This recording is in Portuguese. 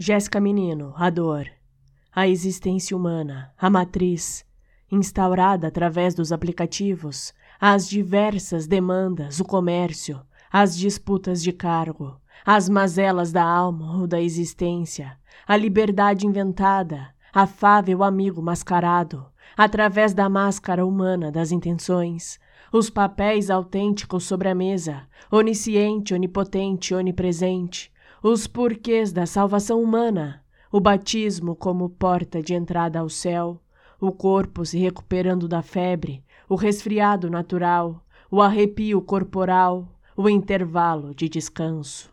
Jéssica Menino, a dor. A existência humana, a matriz, instaurada através dos aplicativos, as diversas demandas, o comércio, as disputas de cargo, as mazelas da alma ou da existência, a liberdade inventada, afável amigo mascarado, através da máscara humana das intenções, os papéis autênticos sobre a mesa, onisciente, onipotente, onipresente, os porquês da salvação humana, o batismo como porta de entrada ao céu, o corpo se recuperando da febre, o resfriado natural, o arrepio corporal, o intervalo de descanso.